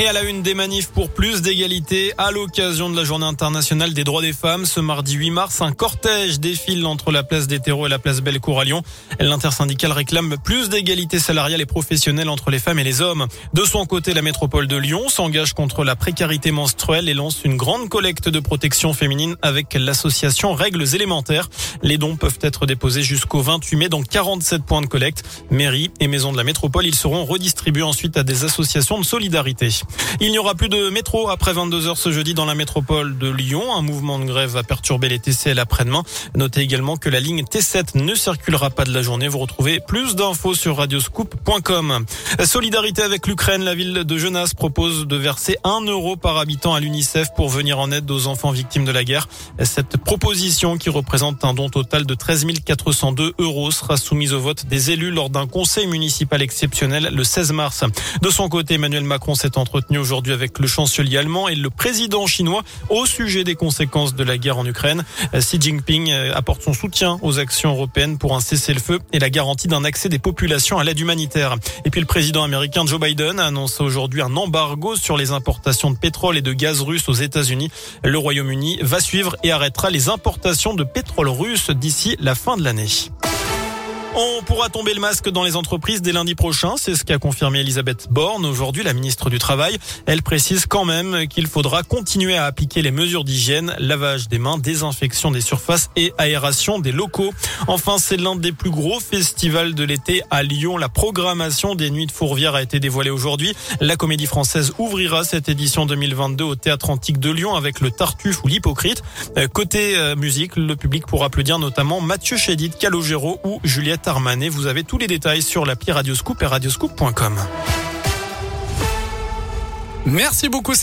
Et à la une des manifs pour plus d'égalité, à l'occasion de la journée internationale des droits des femmes, ce mardi 8 mars, un cortège défile entre la place des terreaux et la place Bellecour à Lyon. L'intersyndicale réclame plus d'égalité salariale et professionnelle entre les femmes et les hommes. De son côté, la métropole de Lyon s'engage contre la précarité menstruelle et lance une grande collecte de protection féminine avec l'association Règles élémentaires. Les dons peuvent être déposés jusqu'au 28 mai dans 47 points de collecte. Mairie et maisons de la métropole, ils seront redistribués ensuite à des associations de solidarité. Il n'y aura plus de métro après 22h ce jeudi dans la métropole de Lyon. Un mouvement de grève va perturber les TCL après-demain. Notez également que la ligne T7 ne circulera pas de la journée. Vous retrouvez plus d'infos sur radioscoop.com. Solidarité avec l'Ukraine, la ville de Genasse propose de verser 1 euro par habitant à l'UNICEF pour venir en aide aux enfants victimes de la guerre. Cette proposition qui représente un don total de 13 402 euros sera soumise au vote des élus lors d'un conseil municipal exceptionnel le 16 mars. De son côté, Emmanuel Macron s'est entre entretenu aujourd'hui avec le chancelier allemand et le président chinois au sujet des conséquences de la guerre en Ukraine. Xi Jinping euh, apporte son soutien aux actions européennes pour un cessez-le-feu et la garantie d'un accès des populations à l'aide humanitaire. Et puis le président américain Joe Biden a annoncé aujourd'hui un embargo sur les importations de pétrole et de gaz russe aux États-Unis. Le Royaume-Uni va suivre et arrêtera les importations de pétrole russe d'ici la fin de l'année. On pourra tomber le masque dans les entreprises dès lundi prochain. C'est ce qu'a confirmé Elisabeth Borne aujourd'hui, la ministre du Travail. Elle précise quand même qu'il faudra continuer à appliquer les mesures d'hygiène, lavage des mains, désinfection des surfaces et aération des locaux. Enfin, c'est l'un des plus gros festivals de l'été à Lyon. La programmation des Nuits de Fourvière a été dévoilée aujourd'hui. La comédie française ouvrira cette édition 2022 au Théâtre Antique de Lyon avec le Tartuffe ou l'Hypocrite. Euh, côté euh, musique, le public pourra applaudir notamment Mathieu Chédid, Calogero ou Vous avez tous les détails sur l'appli Radioscoop et radioscoop.com. Merci beaucoup.